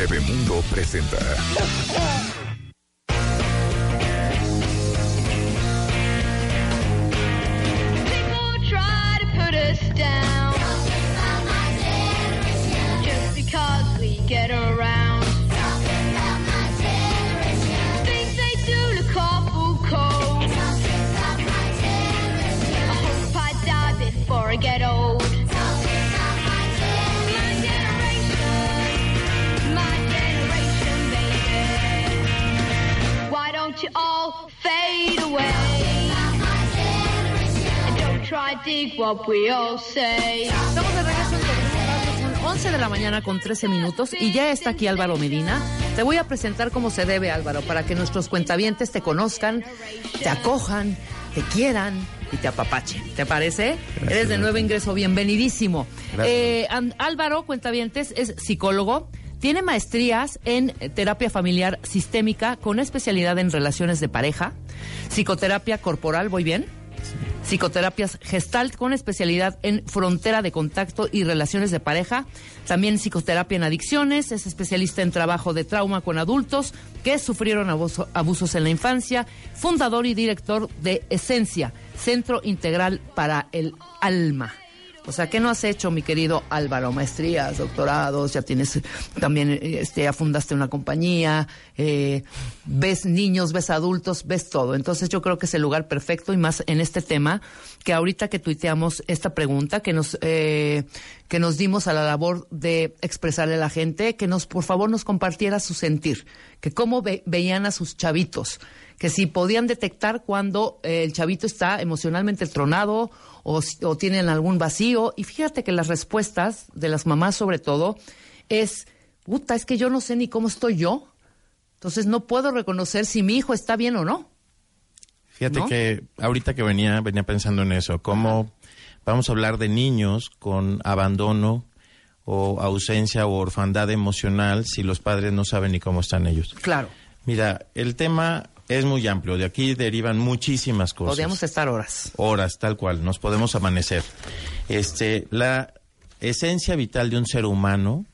Bebemundo presenta. Estamos de regreso en son 11 de la mañana con 13 minutos y ya está aquí Álvaro Medina. Te voy a presentar como se debe, Álvaro, para que nuestros cuentavientes te conozcan, te acojan, te quieran y te apapachen. ¿Te parece? Eres de nuevo ingreso, bienvenidísimo. Eh, Álvaro, cuentavientes, es psicólogo. Tiene maestrías en terapia familiar sistémica con especialidad en relaciones de pareja, psicoterapia corporal, ¿voy bien? Psicoterapias gestalt con especialidad en frontera de contacto y relaciones de pareja, también psicoterapia en adicciones, es especialista en trabajo de trauma con adultos que sufrieron abuso- abusos en la infancia, fundador y director de Esencia, Centro Integral para el Alma. O sea, ¿qué no has hecho, mi querido Álvaro? Maestrías, doctorados, ya tienes también, este, ya fundaste una compañía, eh, ves niños, ves adultos, ves todo. Entonces yo creo que es el lugar perfecto y más en este tema que ahorita que tuiteamos esta pregunta, que nos, eh, que nos dimos a la labor de expresarle a la gente, que nos, por favor, nos compartiera su sentir, que cómo ve- veían a sus chavitos, que si podían detectar cuando eh, el chavito está emocionalmente tronado o, o tienen algún vacío. Y fíjate que las respuestas de las mamás sobre todo es, puta, es que yo no sé ni cómo estoy yo. Entonces no puedo reconocer si mi hijo está bien o no. Fíjate ¿no? que ahorita que venía, venía pensando en eso, cómo vamos a hablar de niños con abandono o ausencia o orfandad emocional si los padres no saben ni cómo están ellos. Claro, Mira, el tema es muy amplio, de aquí derivan muchísimas cosas. podríamos estar horas. Horas, tal cual, nos podemos amanecer. Este, la esencia vital de un ser humano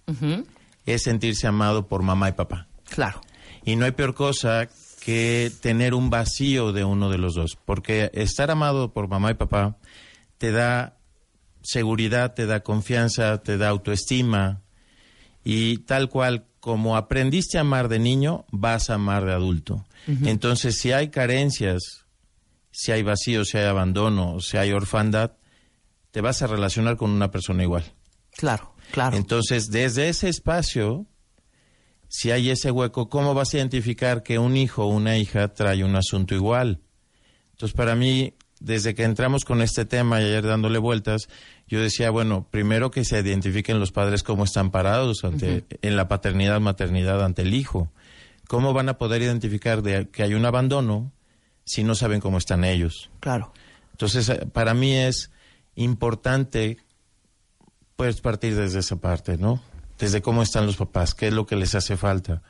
es sentirse amado por mamá y papá. Claro, Y no hay peor cosa que tener un vacío de uno de los dos, porque estar amado por mamá y papá te da seguridad, te da confianza, te da autoestima y tal cual como aprendiste a amar de niño, vas a amar de adulto. Entonces, si hay carencias, si hay vacío, si hay abandono, si hay orfandad, te vas a relacionar con una persona igual. claro, claro. Entonces, desde ese espacio, si hay ese hueco, ¿cómo vas a identificar que un hijo o una hija trae un asunto igual? Entonces, para mí, desde que entramos con este tema y ayer dándole vueltas, yo decía, bueno, primero que se identifiquen los padres cómo están parados ante, en la paternidad, maternidad ante el hijo. ¿Cómo van a poder identificar de que hay un abandono si no saben cómo están ellos? Claro. Entonces, eh, para mí es importante, pues, partir desde esa parte, ¿no? Desde cómo están los papás, qué es lo que les hace falta.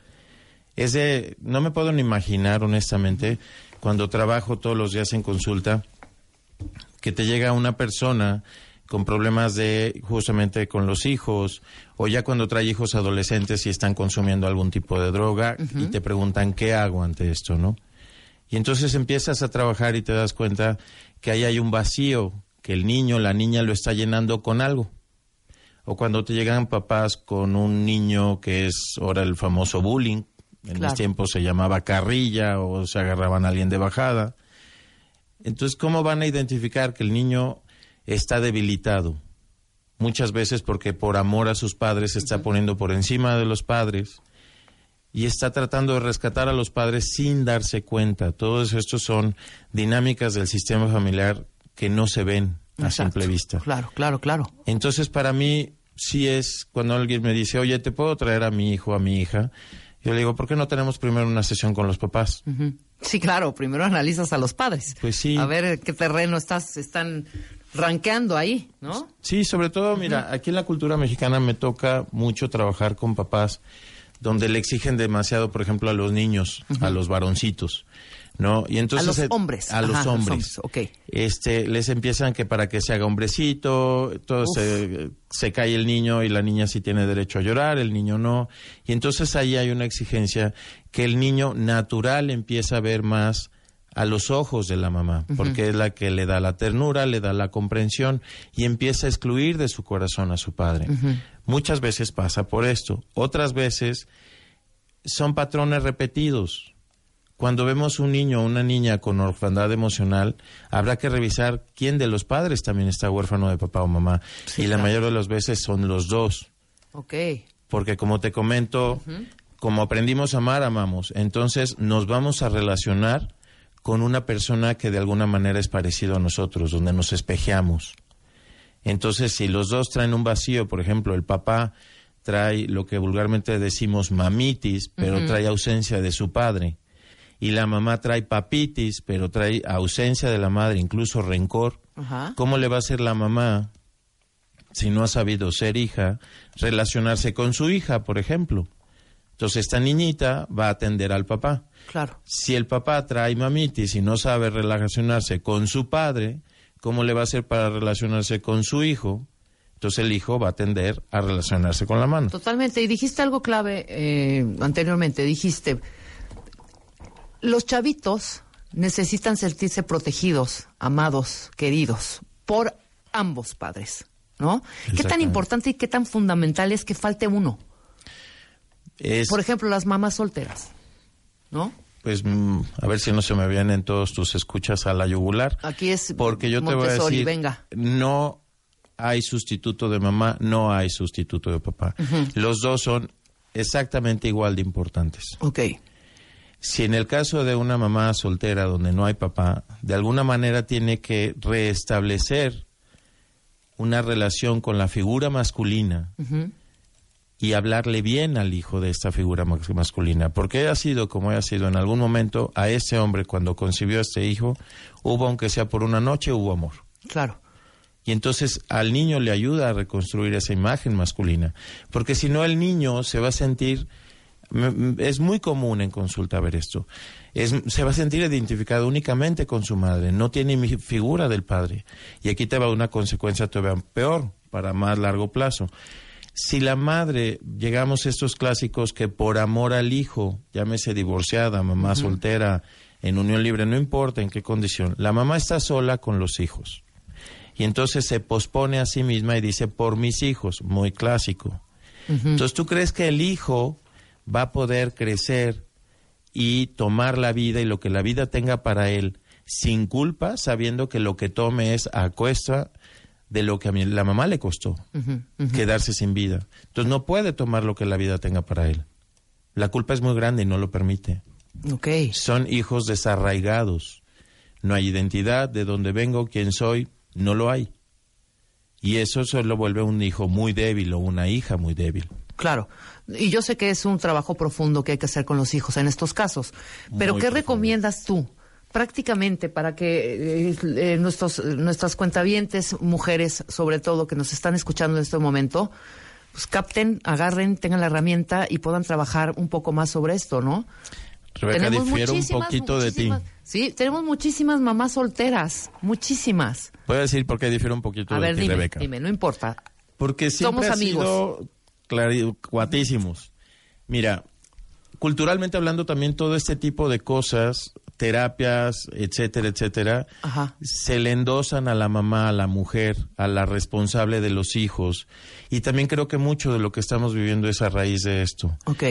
Es de, no me puedo ni imaginar, honestamente, cuando trabajo todos los días en consulta, que te llega una persona con problemas de justamente con los hijos o ya cuando trae hijos adolescentes y están consumiendo algún tipo de droga y te preguntan qué hago ante esto, ¿no? Y entonces empiezas a trabajar y te das cuenta que ahí hay un vacío, que el niño, la niña lo está llenando con algo. O cuando te llegan papás con un niño que es ahora el famoso bullying, en Claro. mis tiempos se llamaba carrilla o se agarraban a alguien de bajada. Entonces, ¿cómo van a identificar que el niño está debilitado? Muchas veces porque por amor a sus padres se está poniendo por encima de los padres y está tratando de rescatar a los padres sin darse cuenta. Todos estos son dinámicas del sistema familiar que no se ven a Exacto. simple vista. Claro, claro, claro. Entonces, para mí, sí es cuando alguien me dice, oye, ¿te puedo traer a mi hijo, a mi hija? Yo le digo, ¿por qué no tenemos primero una sesión con los papás? Sí, claro, primero analizas a los padres. Pues sí. A ver qué terreno estás, están rankeando ahí, ¿no? Sí, sobre todo, mira, aquí en la cultura mexicana me toca mucho trabajar con papás donde le exigen demasiado, por ejemplo, a los niños, a los varoncitos. ¿No? Y entonces los eh, hombres. A los Ajá, los hombres. hombres, ok. Este, les empiezan que para que se haga hombrecito, todo se, se cae el niño y la niña sí tiene derecho a llorar, el niño no. Y entonces ahí hay una exigencia que el niño natural empieza a ver más a los ojos de la mamá, porque es la que le da la ternura, le da la comprensión y empieza a excluir de su corazón a su padre. Muchas veces pasa por esto, otras veces son patrones repetidos. Cuando vemos un niño o una niña con orfandad emocional, habrá que revisar quién de los padres también está huérfano de papá o mamá. Sí, y la mayoría de las veces son los dos. Ok. Porque como te comento, como aprendimos a amar, amamos. Entonces nos vamos a relacionar con una persona que de alguna manera es parecido a nosotros, donde nos espejeamos. Entonces, si los dos traen un vacío, por ejemplo, el papá trae lo que vulgarmente decimos mamitis, pero trae ausencia de su padre, y la mamá trae papitis, pero trae ausencia de la madre, incluso rencor. ¿cómo le va a hacer la mamá si no ha sabido ser hija, relacionarse con su hija, por ejemplo? Entonces, esta niñita va a atender al papá. Claro. Si el papá trae mamitis y no sabe relacionarse con su padre, ¿cómo le va a hacer para relacionarse con su hijo? Entonces el hijo va a tender a relacionarse con la mano. Totalmente. Y dijiste algo clave eh, anteriormente. Dijiste, los chavitos necesitan sentirse protegidos, amados, queridos por ambos padres, ¿no? ¿Qué tan importante y qué tan fundamental es que falte uno? Es, Por ejemplo, las mamás solteras, ¿no? pues, mm, a ver si no se me vienen todos tus escuchas a la yugular. Aquí es Porque yo te voy a decir, venga. no hay sustituto de mamá, no hay sustituto de papá. Los dos son exactamente igual de importantes. Ok. Si en el caso de una mamá soltera donde no hay papá, de alguna manera tiene que restablecer una relación con la figura masculina Ujú. Y hablarle bien al hijo de esta figura mas- masculina. Porque ha sido como ha sido en algún momento a ese hombre cuando concibió a este hijo, hubo aunque sea por una noche, hubo amor. Claro. Y entonces al niño le ayuda a reconstruir esa imagen masculina. Porque si no, el niño se va a sentir. Es muy común en consulta ver esto. Es, se va a sentir identificado únicamente con su madre. No tiene mi figura del padre. Y aquí te va una consecuencia todavía peor, para más largo plazo. Si la madre, llegamos a estos clásicos que por amor al hijo, llámese divorciada, mamá soltera, en unión libre, no importa en qué condición, la mamá está sola con los hijos. Y entonces se pospone a sí misma y dice, por mis hijos, muy clásico. Entonces, ¿tú crees que el hijo va a poder crecer y tomar la vida y lo que la vida tenga para él sin culpa, sabiendo que lo que tome es a cuesta de lo que a mi- la mamá le costó, quedarse sin vida? Entonces, no puede tomar lo que la vida tenga para él. La culpa es muy grande y no lo permite. Son hijos desarraigados. No hay identidad de dónde vengo, quién soy, no lo hay. Y eso solo vuelve un hijo muy débil o una hija muy débil. Claro. Y yo sé que es un trabajo profundo que hay que hacer con los hijos en estos casos. Pero Muy ¿qué profundo. recomiendas tú? Prácticamente para que eh, eh, nuestros, nuestras cuentavientes, mujeres sobre todo, que nos están escuchando en este momento, pues capten, agarren, tengan la herramienta y puedan trabajar un poco más sobre esto, ¿no? Rebeca, difiero un poquito de ti. Sí, tenemos muchísimas mamás solteras, muchísimas. Voy a decir por qué difiero un poquito A de ver, ti, dime, Rebeca. dime, no importa. Porque siempre Somos ha amigos. sido clari- cuatísimos. Mira, culturalmente hablando también todo este tipo de cosas, terapias, etcétera, etcétera, Ajá. se le endosan a la mamá, a la mujer, a la responsable de los hijos. Y también creo que mucho de lo que estamos viviendo es a raíz de esto. Ok.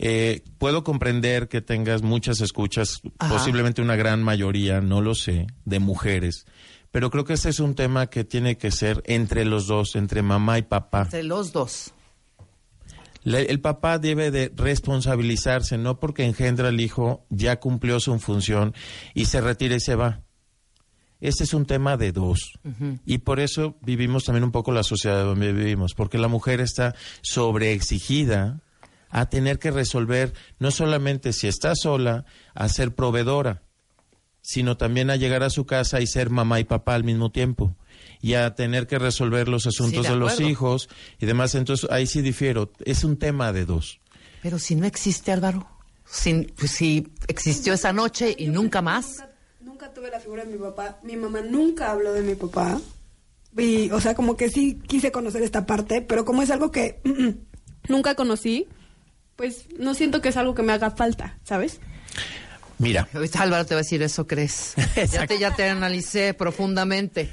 Eh, puedo comprender que tengas muchas escuchas, Ajá. posiblemente una gran mayoría, no lo sé, de mujeres. Pero creo que este es un tema que tiene que ser entre los dos, entre mamá y papá. Entre los dos. Le- el papá debe de responsabilizarse, no porque engendra al hijo, ya cumplió su función y se retira y se va. Este es un tema de dos. Y por eso vivimos también un poco la sociedad donde vivimos, porque la mujer está sobreexigida a tener que resolver, no solamente si está sola, a ser proveedora, sino también a llegar a su casa y ser mamá y papá al mismo tiempo. Y a tener que resolver los asuntos de de, los hijos y demás. Entonces, ahí sí difiero. Es un tema de dos. Pero si no existe, Álvaro. Si, pues, si existió esa noche y nunca más. Nunca, nunca tuve la figura de mi papá. Mi mamá nunca habló de mi papá. Y, o sea, como que sí quise conocer esta parte, pero como es algo que nunca conocí, pues no siento que es algo que me haga falta, ¿sabes? Mira, Álvaro te va a decir, eso crees. ya, te, ya te analicé profundamente.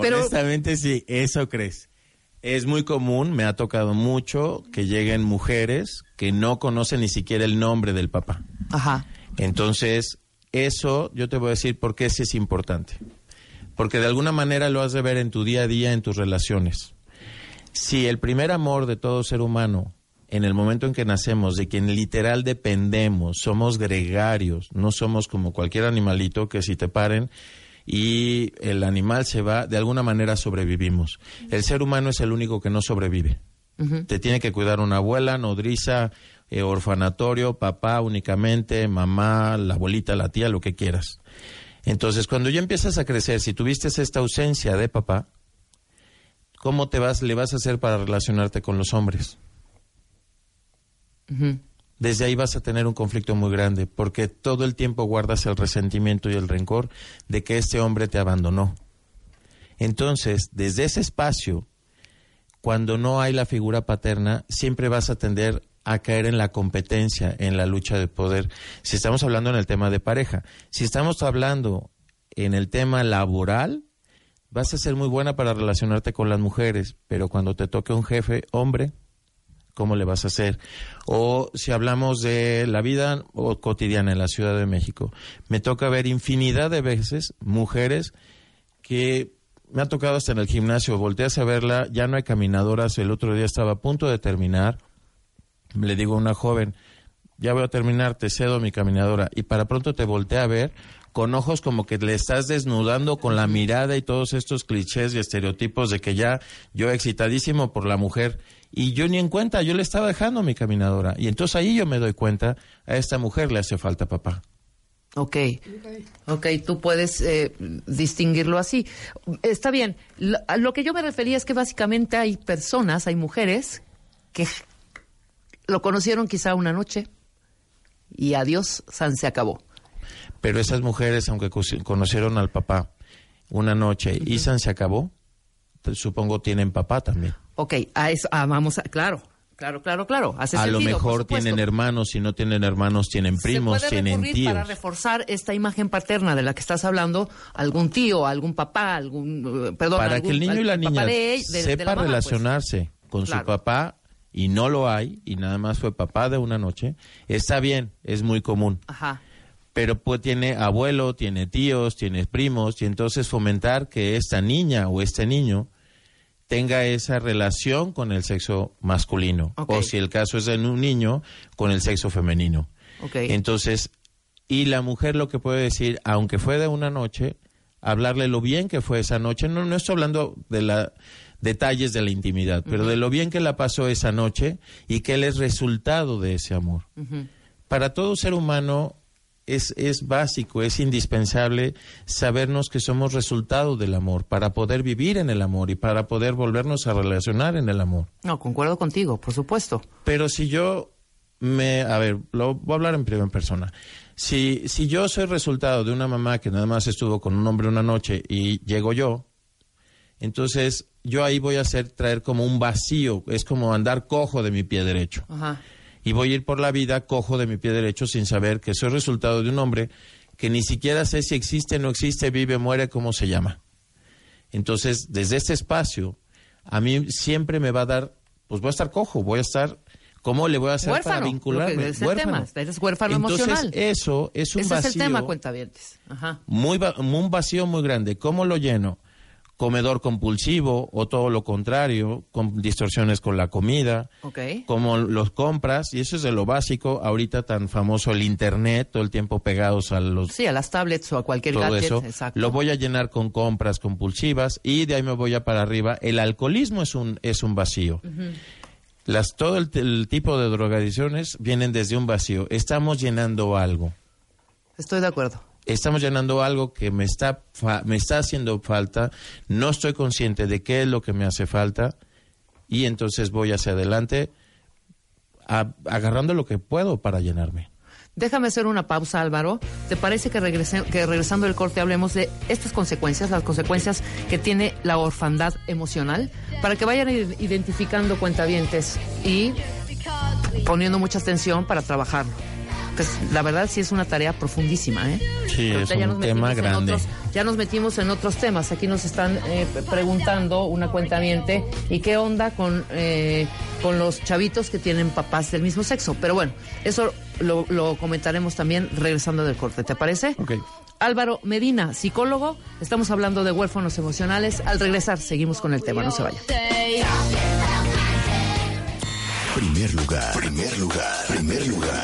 Pero, honestamente sí, eso crees. Es muy común, me ha tocado mucho que lleguen mujeres que no conocen ni siquiera el nombre del papá. ajá. Entonces, eso yo te voy a decir por qué sí es importante. Porque de alguna manera lo has de ver en tu día a día, en tus relaciones. Si el primer amor de todo ser humano, en el momento en que nacemos, de quien literal dependemos, somos gregarios, no somos como cualquier animalito que si te paren y el animal se va, de alguna manera sobrevivimos. El ser humano es el único que no sobrevive. Te tiene que cuidar una abuela, nodriza, eh, orfanatorio, papá únicamente, mamá, la abuelita, la tía, lo que quieras. Entonces, cuando ya empiezas a crecer, si tuviste esta ausencia de papá, ¿cómo te vas, le vas a hacer para relacionarte con los hombres? Desde ahí vas a tener un conflicto muy grande, porque todo el tiempo guardas el resentimiento y el rencor de que este hombre te abandonó. Entonces, desde ese espacio, cuando no hay la figura paterna, siempre vas a tender a caer en la competencia, en la lucha de poder. Si estamos hablando en el tema de pareja, si estamos hablando en el tema laboral, vas a ser muy buena para relacionarte con las mujeres, pero cuando te toque un jefe hombre, ¿cómo le vas a hacer? O si hablamos de la vida cotidiana en la Ciudad de México, me toca ver infinidad de veces mujeres que me ha tocado hasta en el gimnasio, volteas a verla, ya no hay caminadoras, el otro día estaba a punto de terminar, le digo a una joven, ya voy a terminar, te cedo mi caminadora, y para pronto te voltea a ver con ojos como que le estás desnudando con la mirada y todos estos clichés y estereotipos de que ya yo excitadísimo por la mujer y yo ni en cuenta, yo le estaba dejando mi caminadora y entonces ahí yo me doy cuenta, a esta mujer le hace falta papá. Ok. Ok, tú puedes eh, distinguirlo así. Está bien. Lo, a lo que yo me refería es que básicamente hay personas, hay mujeres que lo conocieron quizá una noche y adiós, San se acabó. Pero esas mujeres, aunque conocieron al papá una noche y San se acabó, supongo tienen papá también. Ok, a eso, ah, vamos a, claro, claro, claro, claro. Hace a lo sentido, mejor tienen hermanos, si no tienen hermanos, tienen primos, Se puede tienen tíos. para reforzar esta imagen paterna de la que estás hablando, algún tío, algún papá, algún, eh, perdón, para algún- que el niño y la niña de- de- de sepa la mamá, pues. relacionarse con Claro. su papá y no lo hay y nada más fue papá de una noche, está bien, es muy común. Ajá. Pero pues tiene abuelo, tiene tíos, tiene primos y entonces fomentar que esta niña o este niño tenga esa relación con el sexo masculino o si el caso es de un niño con el sexo femenino. Ok. Entonces, y la mujer lo que puede decir, aunque fue de una noche, hablarle lo bien que fue esa noche. No, no estoy hablando de la detalles de la intimidad, pero de lo bien que la pasó esa noche y que él es resultado de ese amor. Para todo ser humano es, es básico, es indispensable sabernos que somos resultado del amor para poder vivir en el amor y para poder volvernos a relacionar en el amor. No, concuerdo contigo, por supuesto. Pero si yo me, a ver, lo voy a hablar en primera persona. Si, si yo soy resultado de una mamá que nada más estuvo con un hombre una noche y llego yo, entonces yo ahí voy a hacer traer como un vacío, es como andar cojo de mi pie derecho. Ajá. Y voy a ir por la vida cojo de mi pie derecho sin saber que soy resultado de un hombre que ni siquiera sé si existe, no existe, vive, muere, cómo se llama. Entonces, desde este espacio, a mí siempre me va a dar, pues voy a estar cojo, voy a estar, ¿cómo le voy a hacer Huérfano, para vincularme? es el tema, eres huérfano Entonces, emocional. eso es un Ese vacío. es el tema, cuentavientes. Ajá. muy un vacío muy grande. ¿Cómo lo lleno? Comedor compulsivo o todo lo contrario, con distorsiones con la comida, Ok. como los compras, y eso es de lo básico, ahorita tan famoso el Internet, todo el tiempo pegados a los Sí, a las tablets o a cualquier todo gadget. eso, Exacto. lo voy a llenar con compras compulsivas y de ahí me voy a para arriba. El alcoholismo es un, es un vacío. Las, todo el, el tipo de drogadicciones vienen desde un vacío. Estamos llenando algo. Estoy de acuerdo. Estamos llenando algo que me está, me está haciendo falta. No estoy consciente de qué es lo que me hace falta y entonces voy hacia adelante agarrando lo que puedo para llenarme. Déjame hacer una pausa, Álvaro. ¿Te parece que, regresando del corte hablemos de estas consecuencias, las consecuencias que tiene la orfandad emocional, para que vayan identificando cuentavientes y poniendo mucha atención para trabajarlo? Pues la verdad sí es una tarea profundísima, ¿eh? Sí, Ahorita es ya un nos tema metimos en grande. otros- ya nos metimos en otros temas. Aquí nos están eh, preguntando una cuentaviente y qué onda con, eh, con los chavitos que tienen papás del mismo sexo. Pero bueno, eso lo, lo comentaremos también regresando del corte. ¿Te parece? Ok. Álvaro Medina, psicólogo. Estamos hablando de huérfanos emocionales. Al regresar, seguimos con el tema. No se vaya. Primer lugar, primer lugar, primer lugar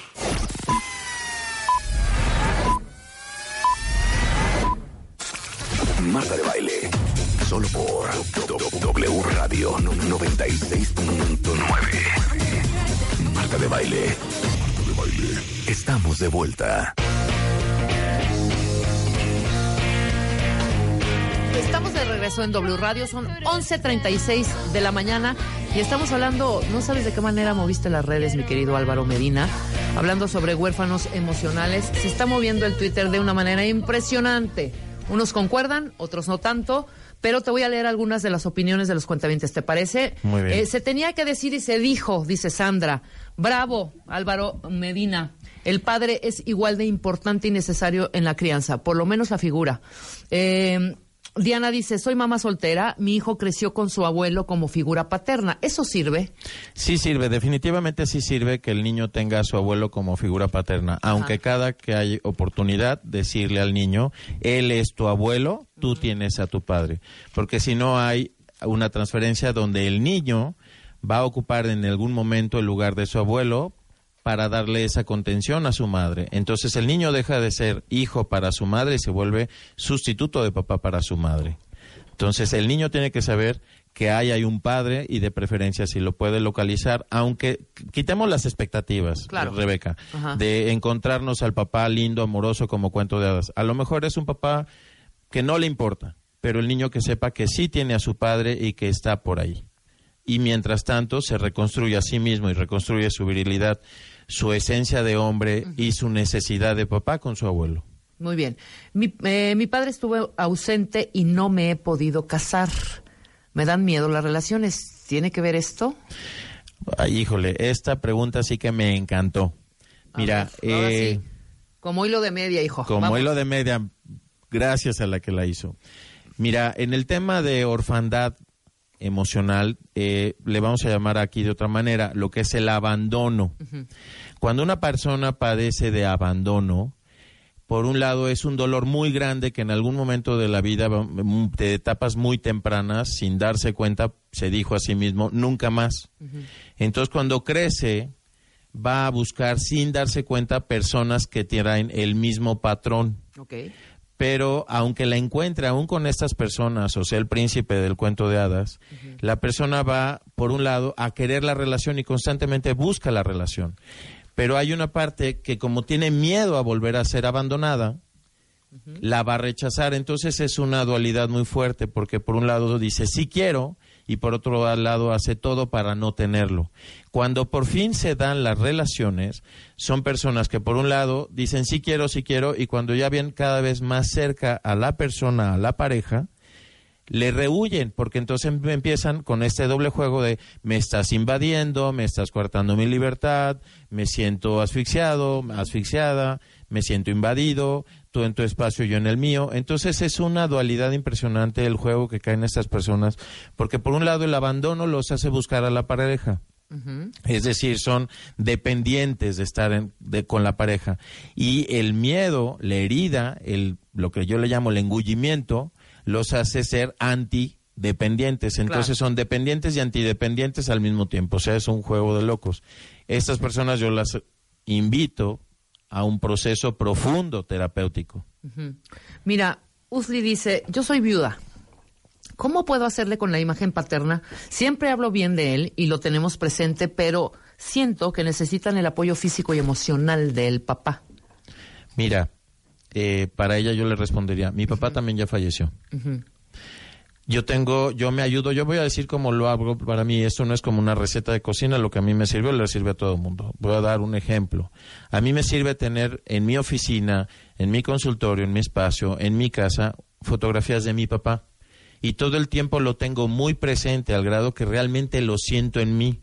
Solo por W Radio 96.9. Marta de Baile. Estamos de vuelta. Estamos de regreso en W Radio, son 11.36 de la mañana y estamos hablando, no sabes de qué manera moviste las redes, mi querido Álvaro Medina, hablando sobre huérfanos emocionales. Se está moviendo el Twitter de una manera impresionante. Unos concuerdan, otros no tanto, pero te voy a leer algunas de las opiniones de los cuentavientes, ¿te parece? Muy bien. Eh, se tenía que decir y se dijo, dice Sandra. Bravo, Álvaro Medina. El padre es igual de importante y necesario en la crianza, por lo menos la figura. Eh, Diana dice, soy mamá soltera, mi hijo creció con su abuelo como figura paterna. ¿Eso sirve? Sí sirve, definitivamente sí sirve que el niño tenga a su abuelo como figura paterna, aunque cada que hay oportunidad decirle al niño, él es tu abuelo, tú tienes a tu padre, porque si no hay una transferencia donde el niño va a ocupar en algún momento el lugar de su abuelo para darle esa contención a su madre. Entonces el niño deja de ser hijo para su madre y se vuelve sustituto de papá para su madre. Entonces el niño tiene que saber que hay, hay un padre y de preferencia si lo puede localizar, aunque quitemos las expectativas, Claro. Rebeca, Ajá. de encontrarnos al papá lindo, amoroso como cuento de hadas. A lo mejor es un papá que no le importa, pero el niño que sepa que sí tiene a su padre y que está por ahí. Y mientras tanto se reconstruye a sí mismo y reconstruye su virilidad, su esencia de hombre y su necesidad de papá con su abuelo. Muy bien. Mi, eh, mi padre estuvo ausente y no me he podido casar. Me dan miedo las relaciones. ¿Tiene que ver esto? Ay, híjole, esta pregunta sí que me encantó. Mira, ver, eh, sí. Como hilo de media, hijo. como Vamos. hilo de media, gracias a la que la hizo. Mira, en el tema de orfandad emocional, eh, le vamos a llamar aquí de otra manera, lo que es el abandono. Cuando una persona padece de abandono, por un lado es un dolor muy grande que en algún momento de la vida, mm, de etapas muy tempranas, sin darse cuenta, se dijo a sí mismo, nunca más. Entonces cuando crece, va a buscar sin darse cuenta personas que traen el mismo patrón. Pero aunque la encuentre aún con estas personas, o sea, el príncipe del cuento de hadas, la persona va, por un lado, a querer la relación y constantemente busca la relación. Pero hay una parte que como tiene miedo a volver a ser abandonada, la va a rechazar. Entonces es una dualidad muy fuerte, porque por un lado dice sí quiero y por otro lado hace todo para no tenerlo. Cuando por fin se dan las relaciones, son personas que por un lado dicen sí quiero, sí quiero, y cuando ya vienen cada vez más cerca a la persona, a la pareja, le rehuyen, porque entonces em- empiezan con este doble juego de me estás invadiendo, me estás coartando mi libertad, me siento asfixiado, asfixiada, me siento invadido, tú en tu espacio, yo en el mío. Entonces es una dualidad impresionante el juego que caen estas personas, porque por un lado el abandono los hace buscar a la pareja. Es decir, son dependientes de estar en- de- con la pareja. Y el miedo, la herida, el, lo que yo le llamo el engullimiento, los hace ser antidependientes. Entonces son dependientes y antidependientes al mismo tiempo. O sea, es un juego de locos. Estas personas yo las invito a un proceso profundo terapéutico. Mira, Usli dice, yo soy viuda. ¿Cómo puedo hacerle con la imagen paterna? Siempre hablo bien de él y lo tenemos presente, pero siento que necesitan el apoyo físico y emocional del papá. Mira, eh, para ella yo le respondería, mi papá también ya falleció. Yo tengo, yo me ayudo, yo voy a decir cómo lo hago para mí, esto no es como una receta de cocina, lo que a mí me sirve le sirve a todo el mundo. Voy a dar un ejemplo. A mí me sirve tener en mi oficina, en mi consultorio, en mi espacio, en mi casa, fotografías de mi papá. Y todo el tiempo lo tengo muy presente al grado que realmente lo siento en mí.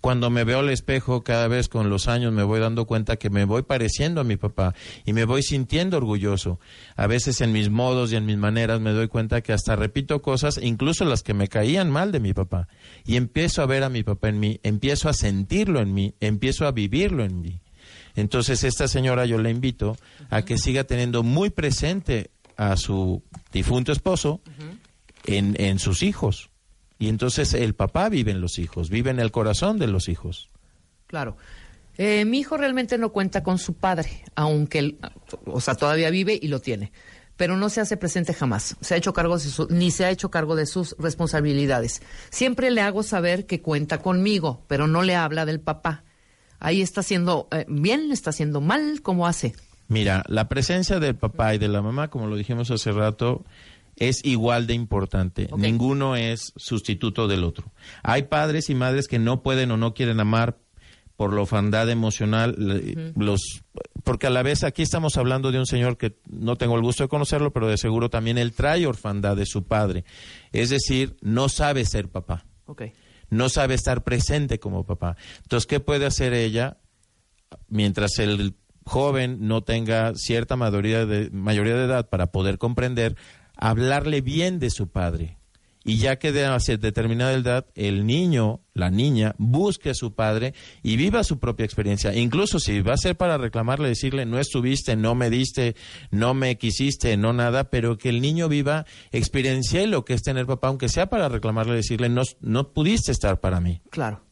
Cuando me veo al espejo, cada vez con los años me voy dando cuenta que me voy pareciendo a mi papá y me voy sintiendo orgulloso. A veces en mis modos y en mis maneras me doy cuenta que hasta repito cosas, incluso las que me caían mal de mi papá. Y empiezo a ver a mi papá en mí, empiezo a sentirlo en mí, empiezo a vivirlo en mí. Entonces esta señora yo la invito a que siga teniendo muy presente a su difunto esposo en, en sus hijos. Y entonces el papá vive en los hijos, vive en el corazón de los hijos. Claro. Eh, mi hijo realmente no cuenta con su padre, aunque él, o sea, todavía vive y lo tiene, pero no se hace presente jamás. Se ha hecho cargo de su- ni se ha hecho cargo de sus responsabilidades. Siempre le hago saber que cuenta conmigo, pero no le habla del papá. Ahí está haciendo eh, bien, está haciendo mal, ¿cómo hace? Mira, la presencia del papá y de la mamá, como lo dijimos hace rato, es igual de importante. Ninguno es sustituto del otro. Hay padres y madres que no pueden o no quieren amar por la orfandad emocional, los, porque a la vez aquí estamos hablando de un señor que no tengo el gusto de conocerlo, pero de seguro también él trae orfandad de su padre. Es decir, no sabe ser papá no sabe estar presente como papá. Entonces, ¿qué puede hacer ella mientras el joven no tenga cierta mayoría de, mayoría de edad para poder comprender? Hablarle bien de su padre. Y ya que de hacia determinada edad, el niño, la niña, busque a su padre y viva su propia experiencia. Incluso si va a ser para reclamarle, decirle, no estuviste, no me diste, no me quisiste, no nada, pero que el niño viva, experiencia lo que es tener papá, aunque sea para reclamarle, decirle, no, no pudiste estar para mí. Claro,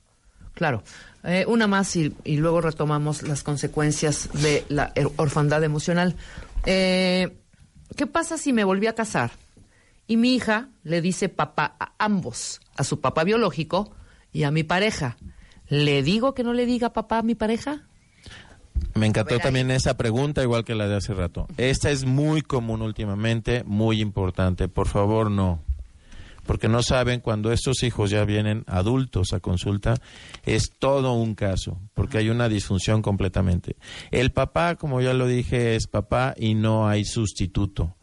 claro. Eh, una más y, y luego retomamos las consecuencias de la er- orfandad emocional. Eh, ¿Qué pasa si me volví a casar y mi hija le dice papá a ambos, a su papá biológico y a mi pareja? ¿Le digo que no le diga papá a mi pareja? Me encantó también esa pregunta, igual que la de hace rato. Esta es muy común últimamente, muy importante. Por favor, no. Porque no saben, cuando estos hijos ya vienen adultos a consulta, es todo un caso, porque hay una disfunción completamente. El papá, como ya lo dije, es papá y no hay sustituto.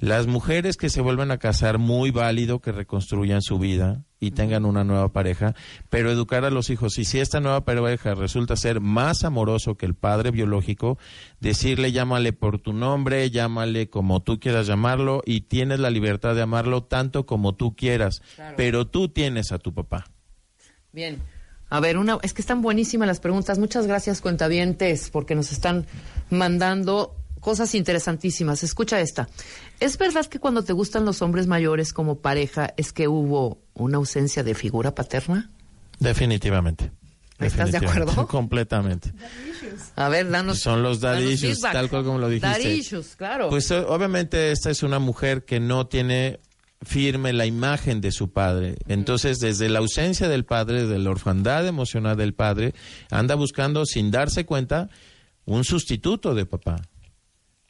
Las mujeres que se vuelven a casar, muy válido que reconstruyan su vida y tengan una nueva pareja, pero educar a los hijos. Y si esta nueva pareja resulta ser más amoroso que el padre biológico, decirle llámale por tu nombre, llámale como tú quieras llamarlo y tienes la libertad de amarlo tanto como tú quieras, pero tú tienes a tu papá. Bien. A ver, una, es que están buenísimas las preguntas. Muchas gracias, cuentavientes, porque nos están mandando cosas interesantísimas. Escucha esta. ¿Es verdad que cuando te gustan los hombres mayores como pareja es que hubo una ausencia de figura paterna? Definitivamente. ¿Estás de acuerdo? Completamente. A ver, danos. Son los daddy issues, tal cual como lo dijiste. Daddy issues, claro. Pues eh, obviamente esta es una mujer que no tiene firme la imagen de su padre. Entonces, desde la ausencia del padre, de la orfandad emocional del padre, anda buscando, sin darse cuenta, un sustituto de papá.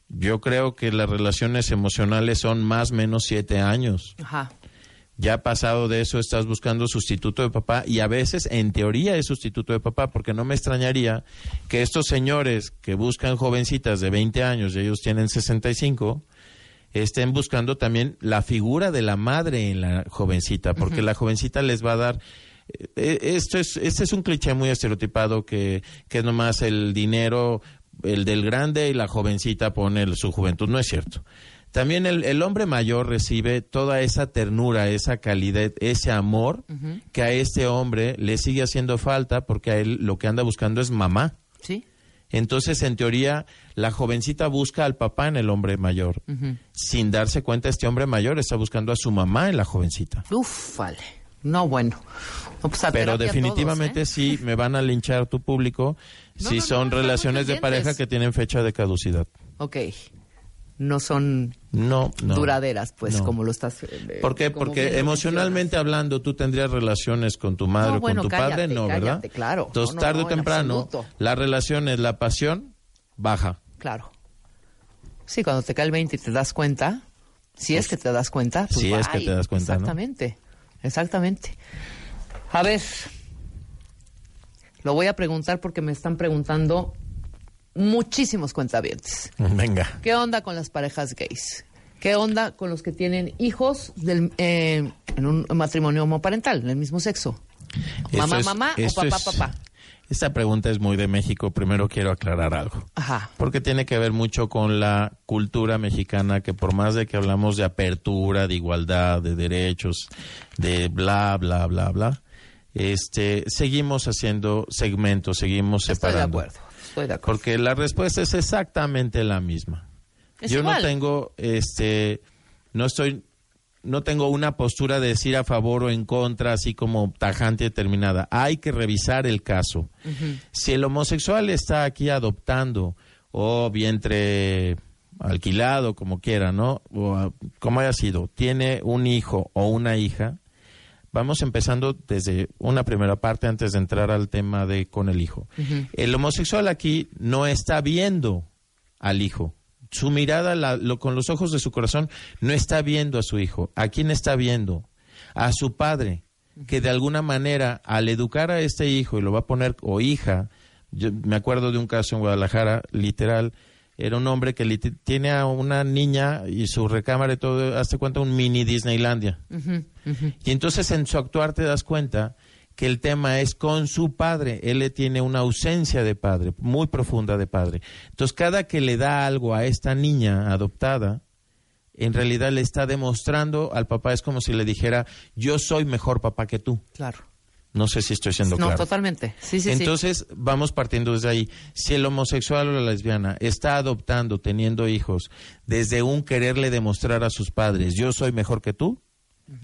Yo creo que las relaciones emocionales son más menos siete años. Ajá. Ya pasado de eso estás buscando sustituto de papá y a veces en teoría es sustituto de papá porque no me extrañaría que estos señores que buscan jovencitas de 20 años y ellos tienen 65 estén buscando también la figura de la madre en la jovencita porque la jovencita les va a dar eh, esto es este es un cliché muy estereotipado que que es nomás el dinero el del grande y la jovencita pone el- su juventud no es cierto también el, el hombre mayor recibe toda esa ternura, esa calidez, ese amor que a este hombre le sigue haciendo falta porque a él lo que anda buscando es mamá. ¿Sí? Entonces, en teoría, la jovencita busca al papá en el hombre mayor. Sin darse cuenta, este hombre mayor está buscando a su mamá en la jovencita. Uf, vale. No, bueno. No, pues Pero terapia definitivamente todos, ¿eh? sí me van a linchar tu público No, si no, no, son relaciones de pareja que tienen fecha de caducidad. Ok. no son No, no. duraderas, pues, No. como lo estás. eh, ¿Por qué? Porque emocionalmente hablando tú tendrías relaciones con tu madre No, o bueno, con tu cállate, padre, no, ¿verdad? cállate, claro. Entonces, No, no, tarde no, o temprano, absoluto. la relación es la pasión baja. Claro. Sí, cuando te cae el 20 y te das cuenta, si es que te das cuenta. pues, si es que te das cuenta, ¿no? Exactamente, exactamente. A ver, lo voy a preguntar porque me están preguntando muchísimos cuentavientes. Venga. ¿Qué onda con las parejas gays? ¿Qué onda con los que tienen hijos del, eh, en un matrimonio homoparental, del mismo sexo? Mamá, es- mamá o papá, es- papá. Esta pregunta es muy de México. Primero quiero aclarar algo. Ajá. Porque tiene que ver mucho con la cultura mexicana, que por más de que hablamos de apertura, de igualdad, de derechos, de bla, bla, bla, bla, este, seguimos haciendo segmentos, seguimos Estoy de separando. acuerdo. Estoy de acuerdo. Porque la respuesta es exactamente la misma. Es Yo igual. no tengo, este, no estoy, no tengo una postura de decir a favor o en contra, así como tajante y determinada. Hay que revisar el caso. Si el homosexual está aquí adoptando o vientre alquilado, como quiera, ¿no? O como haya sido, tiene un hijo o una hija, vamos empezando desde una primera parte antes de entrar al tema de con el hijo. El homosexual aquí no está viendo al hijo. Su mirada, la- lo- con los ojos de su corazón, no está viendo a su hijo. ¿A quién está viendo? A su padre, que de alguna manera, al educar a este hijo, y lo va a poner, o hija, yo me acuerdo de un caso en Guadalajara, literal, era un hombre que tiene a una niña y su recámara y todo, hazte cuenta, un mini Disneylandia. Y entonces en su actuar te das cuenta que el tema es con su padre. Él le tiene una ausencia de padre, muy profunda de padre. Entonces, cada que le da algo a esta niña adoptada, en realidad le está demostrando al papá, es como si le dijera, yo soy mejor papá que tú. Claro. No sé si estoy siendo No, claro. totalmente. Sí, sí, sí. Entonces, vamos partiendo desde ahí. Si el homosexual o la lesbiana está adoptando, teniendo hijos, desde un quererle demostrar a sus padres, yo soy mejor que tú,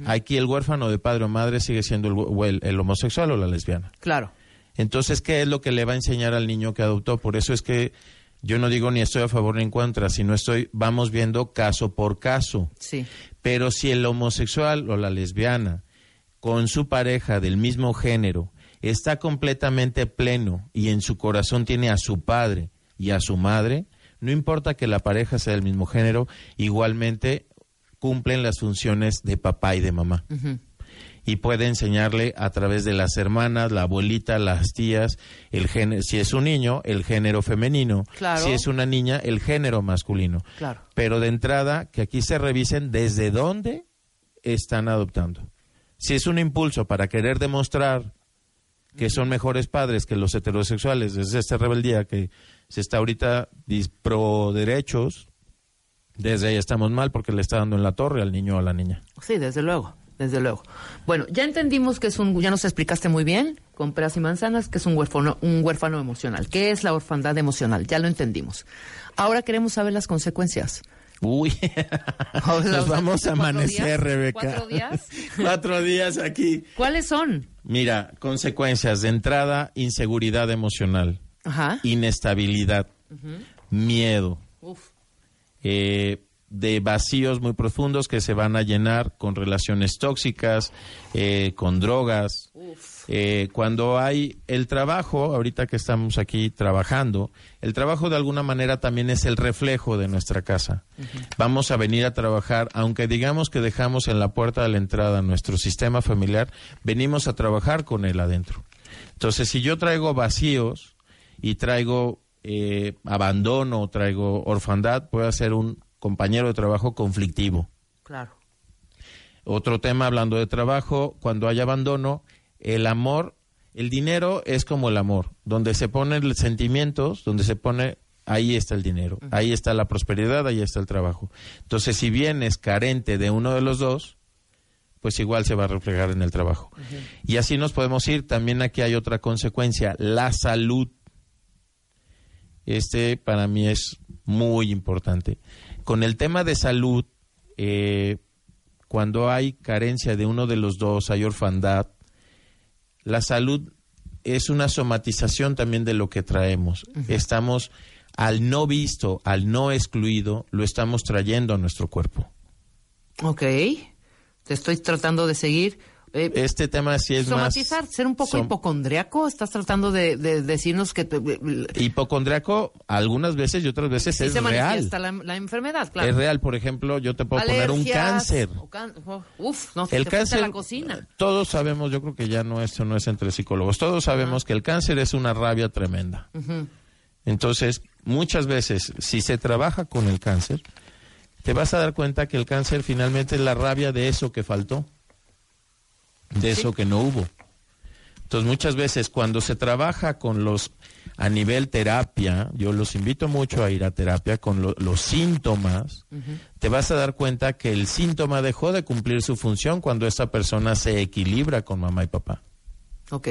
aquí el huérfano de padre o madre sigue siendo el- el homosexual o la lesbiana. Claro. Entonces, ¿qué es lo que le va a enseñar al niño que adoptó? Por eso es que yo no digo ni estoy a favor ni en contra, sino estoy, vamos viendo caso por caso. Sí. Pero si el homosexual o la lesbiana con su pareja del mismo género está completamente pleno y en su corazón tiene a su padre y a su madre, no importa que la pareja sea del mismo género, igualmente cumplen las funciones de papá y de mamá. Y puede enseñarle a través de las hermanas, la abuelita, las tías, el género, si es un niño, el género femenino, Claro. si es una niña, el género masculino. Claro. Pero de entrada, que aquí se revisen desde dónde están adoptando. Si es un impulso para querer demostrar que son mejores padres que los heterosexuales, es esta rebeldía que se está ahorita pro derechos, desde ahí estamos mal porque le está dando en la torre al niño o a la niña. Sí, desde luego, desde luego. Bueno, ya entendimos que es un, ya nos explicaste muy bien, con peras y manzanas, que es un huérfano, un huérfano emocional. ¿Qué es la orfandad emocional? Ya lo entendimos. Ahora queremos saber las consecuencias. Uy, nos vamos a ¿cuatro amanecer, días? Rebeca. ¿Cuatro días? Cuatro días aquí. ¿Cuáles son? Mira, consecuencias de entrada, inseguridad emocional, Ajá. inestabilidad, miedo, Uf. eh, de vacíos muy profundos que se van a llenar con relaciones tóxicas, eh, con drogas. Eh, cuando hay el trabajo, ahorita que estamos aquí trabajando, el trabajo de alguna manera también es el reflejo de nuestra casa. Vamos a venir a trabajar, aunque digamos que dejamos en la puerta de la entrada nuestro sistema familiar, venimos a trabajar con él adentro. Entonces, si yo traigo vacíos y traigo eh, abandono, traigo orfandad, puedo ser un compañero de trabajo conflictivo. Claro. Otro tema hablando de trabajo, cuando hay abandono, el amor, el dinero es como el amor, donde se ponen los sentimientos, donde se pone, ahí está el dinero, ahí está la prosperidad, ahí está el trabajo. Entonces, si vienes carente de uno de los dos, pues igual se va a reflejar en el trabajo. Y así nos podemos ir. También aquí hay otra consecuencia, la salud. Este para mí es muy importante. Con el tema de salud, eh, cuando hay carencia de uno de los dos, hay orfandad, la salud es una somatización también de lo que traemos. Estamos al no visto, al no excluido, lo estamos trayendo a nuestro cuerpo. Ok. Te estoy tratando de seguir. Eh, Este tema sí es somatizar, más... ser un poco som- hipocondriaco. Estás tratando de, de decirnos que te- Hipocondriaco algunas veces y otras veces sí es se real. la, la enfermedad, claro. Es real, por ejemplo, yo te puedo poner un cáncer. can- oh, uf, no, El te cáncer, la cocina. todos sabemos, yo creo que ya no esto no es entre psicólogos, todos sabemos que el cáncer es una rabia tremenda. Entonces, muchas veces, si se trabaja con el cáncer, te vas a dar cuenta que el cáncer finalmente es la rabia de eso que faltó, de eso que no hubo. Entonces, muchas veces cuando se trabaja con los a nivel terapia, yo los invito mucho a ir a terapia con lo- los síntomas, te vas a dar cuenta que el síntoma dejó de cumplir su función cuando esta persona se equilibra con mamá y papá. Ok.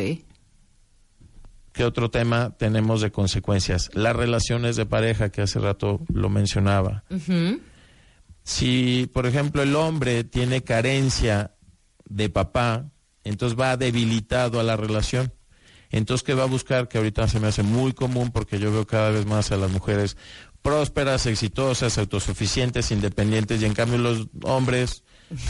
¿Qué otro tema tenemos de consecuencias? Las relaciones de pareja, que hace rato lo mencionaba. Si, por ejemplo, el hombre tiene carencia de papá, entonces va debilitado a la relación. Entonces, ¿qué va a buscar? Que ahorita se me hace muy común porque yo veo cada vez más a las mujeres prósperas, exitosas, autosuficientes, independientes, y en cambio los hombres,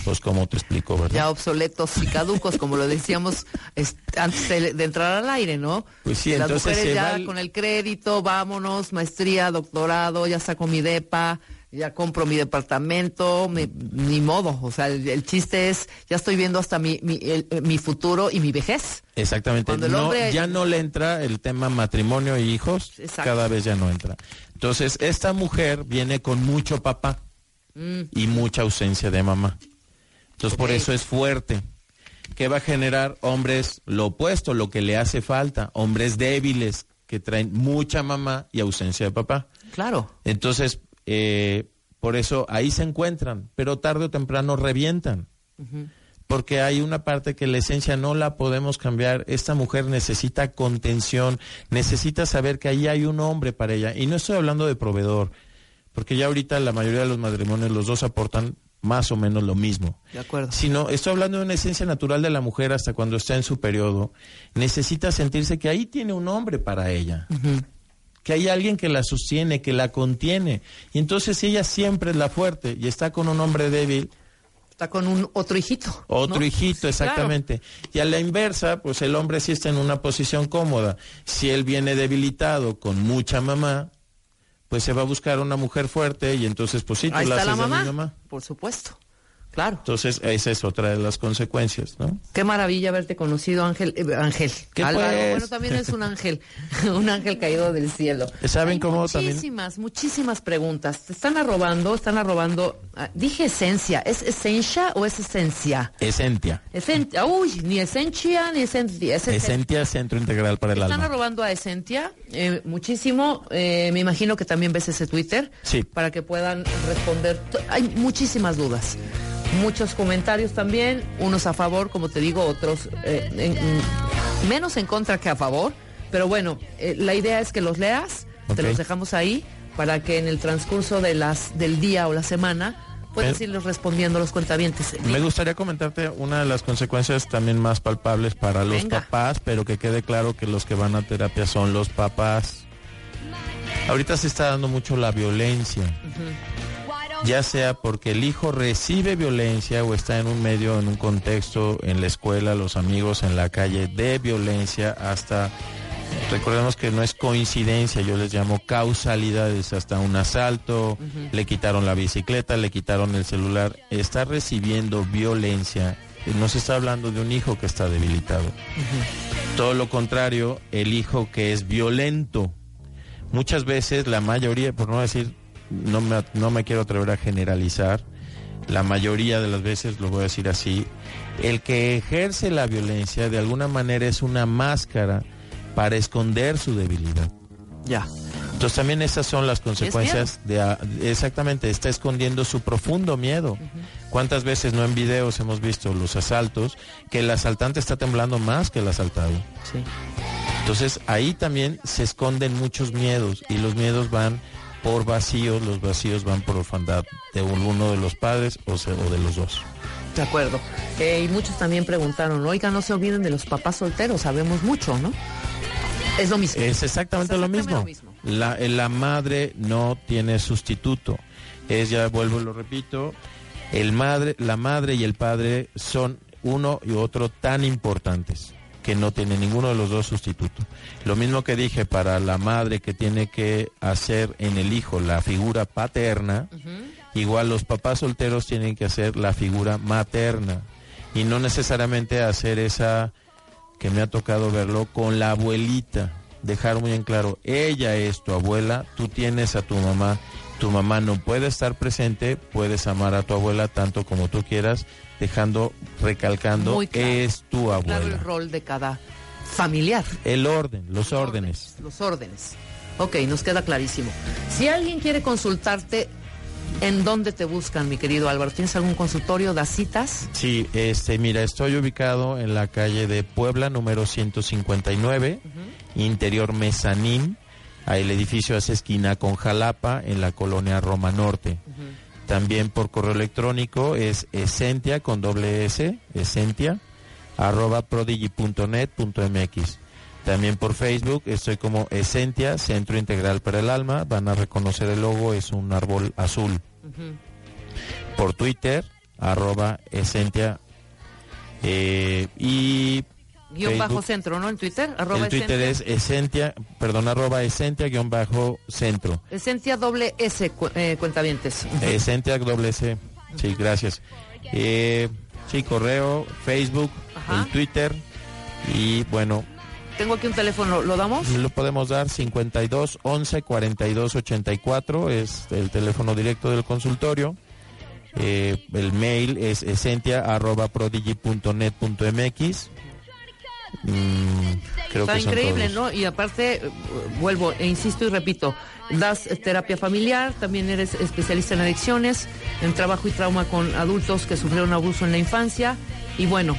pues como te explico, ¿verdad? Ya obsoletos y caducos, como lo decíamos es- antes de, de entrar al aire, ¿no? Pues sí, Las entonces mujeres se ya va el- con el crédito, vámonos, maestría, doctorado, ya saco mi depa, ya compro mi departamento, me- ni modo. O sea, el, el chiste es, ya estoy viendo hasta mi, mi, el- eh, mi futuro y mi vejez. Exactamente. Cuando el No, hombre- ya no le entra el tema matrimonio y hijos, Exacto. cada vez ya no entra. Entonces, esta mujer viene con mucho papá y mucha ausencia de mamá. Entonces, por eso es fuerte. ¿Qué va a generar? Hombres, lo opuesto, lo que le hace falta. Hombres débiles que traen mucha mamá y ausencia de papá. Claro. Entonces, eh, por eso ahí se encuentran, pero tarde o temprano revientan. Porque hay una parte que la esencia no la podemos cambiar. Esta mujer necesita contención, necesita saber que ahí hay un hombre para ella. Y no estoy hablando de proveedor, porque ya ahorita la mayoría de los matrimonios los dos aportan más o menos lo mismo. De acuerdo. Sino, estoy hablando de una esencia natural de la mujer hasta cuando está en su periodo. Necesita sentirse que ahí tiene un hombre para ella que hay alguien que la sostiene, que la contiene. Y entonces si ella siempre es la fuerte y está con un hombre débil, Está con un otro hijito. otro ¿no? hijito, exactamente. Y a la inversa, pues el hombre sí está en una posición cómoda. Si él viene debilitado con mucha mamá, pues se va a buscar una mujer fuerte y entonces pues sí, tú Ahí la está haces la de mi mamá. por supuesto. Claro. Entonces esa es otra de las consecuencias, ¿no? Qué maravilla haberte conocido, Ángel. eh, Ángel. ¿Qué Álvaro. pues? Bueno, también es un ángel. un ángel caído del cielo. ¿Saben Hay cómo también? Muchísimas, muchísimas preguntas. Te están arrobando, están arrobando. ah, dije esencia. ¿Es esencia o es esencia? Esentia. Esencia. Uy, ni esencia ni esencia. Es esencia. Esentia, centro integral para el Están alma. arrobando a Esentia eh, muchísimo. Eh, me imagino que también ves ese Twitter. Sí. Para que puedan responder. Hay muchísimas dudas. Muchos comentarios también. Unos a favor, como te digo, otros eh, en- en- menos en contra que a favor. Pero bueno, eh, la idea es que los leas. Te los dejamos ahí para que en el transcurso de las, del día o la semana puedas irles respondiendo a los cuentavientes. Me gustaría comentarte una de las consecuencias también más palpables para los Venga. papás, pero que quede claro que los que van a terapia son los papás. Ahorita se está dando mucho la violencia, ya sea porque el hijo recibe violencia o está en un medio, en un contexto, en la escuela, los amigos, en la calle, de violencia hasta... Recordemos que no es coincidencia, yo les llamo causalidades, hasta un asalto, le quitaron la bicicleta, le quitaron el celular, está recibiendo violencia, no se está hablando de un hijo que está debilitado. Todo lo contrario, el hijo que es violento. Muchas veces, la mayoría, por no decir, no me, no me quiero atrever a generalizar, la mayoría de las veces, lo voy a decir así, el que ejerce la violencia de alguna manera es una máscara para esconder su debilidad. Ya. Entonces también esas son las consecuencias de, exactamente, está escondiendo su profundo miedo. ¿Cuántas veces no en videos hemos visto los asaltos que el asaltante está temblando más que el asaltado? Sí. Entonces ahí también se esconden muchos miedos y los miedos van por vacíos, los vacíos van por orfandad de uno de los padres o, o de los dos. De acuerdo. Eh, y muchos también preguntaron, oiga, no se olviden de los papás solteros, sabemos mucho, ¿no? Es lo mismo. Es exactamente, Es lo mismo. lo mismo. la, la madre no tiene sustituto. Es, ya vuelvo y lo repito, el madre, la madre y el padre son uno y otro tan importantes que no tiene ninguno de los dos sustituto. Lo mismo que dije para la madre que tiene que hacer en el hijo la figura paterna, igual los papás solteros tienen que hacer la figura materna y no necesariamente hacer esa que me ha tocado verlo con la abuelita. Dejar muy en claro, ella es tu abuela, tú tienes a tu mamá, tu mamá no puede estar presente, puedes amar a tu abuela tanto como tú quieras, dejando, recalcando, claro. es tu Claro abuela. el rol de cada familiar. El orden, los órdenes. Los órdenes. Ok, nos queda clarísimo. Si alguien quiere consultarte, ¿en dónde te buscan, mi querido Álvaro? ¿Tienes algún consultorio? ¿Das citas? Sí, este, mira, estoy ubicado en la calle de Puebla, número 159, interior Mezanín. Ahí el edificio hace esquina con Jalapa, en la colonia Roma Norte. También por correo electrónico es esentia con doble S, esentia, arroba prodigy.net.mx. También por Facebook estoy como Esentia, Centro Integral para el Alma. Van a reconocer el logo, es un árbol azul. Por Twitter, arroba Esentia. eh, y Guión Facebook. bajo centro, ¿no? En Twitter, arroba el Twitter Esentia. es Esentia, perdón, arroba Esentia guion bajo centro. Esentia doble S, cu- eh, cuentavientes. Esentia doble C. Sí, gracias. Eh, sí, correo, Facebook, Ajá. el Twitter. Y bueno, Tengo aquí un teléfono, ¿lo damos? lo podemos dar 52 11 42 84. Es el teléfono directo del consultorio. Eh, el mail es esentia arroba prodigy.net.mx. Mm, creo Está que increíble, todos. ¿no? Y aparte, eh, vuelvo e insisto y repito, das terapia familiar, también eres especialista en adicciones, en trabajo y trauma con adultos que sufrieron abuso en la infancia. Y bueno,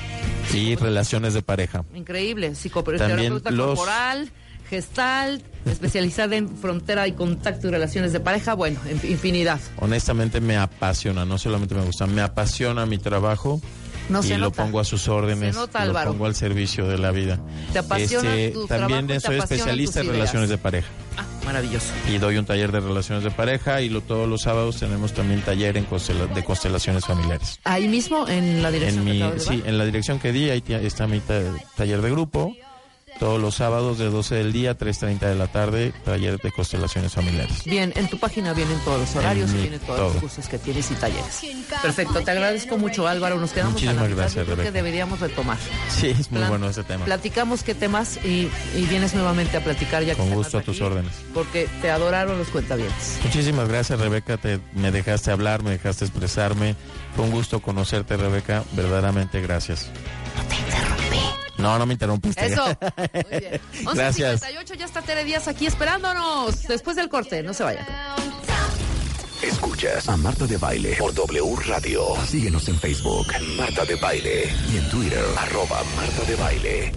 Y relaciones de pareja. increíble, psicoterapeuta los- corporal, gestal, especializada en frontera y contacto y relaciones de pareja, bueno, en- infinidad. Honestamente me apasiona, no solamente me gusta, me apasiona mi trabajo No y se lo nota. pongo a sus órdenes, nota, lo pongo al servicio de la vida. Te apasiona tu trabajo también soy especialista en relaciones de pareja Ah, maravilloso. y doy un taller de relaciones de pareja y lo, todos los sábados tenemos también taller en constela- de constelaciones familiares. Ahí mismo, en la dirección En que mi, sí, en la dirección que di, ahí está mi ta- taller de grupo. Todos los sábados de 12 del día a 3.30 de la tarde, taller de constelaciones familiares. Bien, en tu página vienen todos los horarios y vienen todos los cursos que tienes y talleres. Perfecto, te agradezco mucho Álvaro, nos quedamos a Muchísimas la mitad, gracias, creo que Rebeca. deberíamos retomar. Sí, es muy Plan- bueno ese tema. Platicamos qué temas y, y vienes nuevamente a platicar ya Con gusto a aquí, tus órdenes. Porque te adoraron los cuentavientes. Muchísimas gracias, Rebeca. Te, me dejaste hablar, me dejaste expresarme. Fue un gusto conocerte, Rebeca. Verdaderamente gracias. No te. No, no me interrumpiste. Eso. Muy bien. 11.58, Gracias. ya está Tere Díaz aquí esperándonos. Después del corte, no se vayan. Escuchas a Marta de Baile por W Radio. Síguenos en Facebook, Marta de Baile. Y en Twitter, arroba Marta de Baile.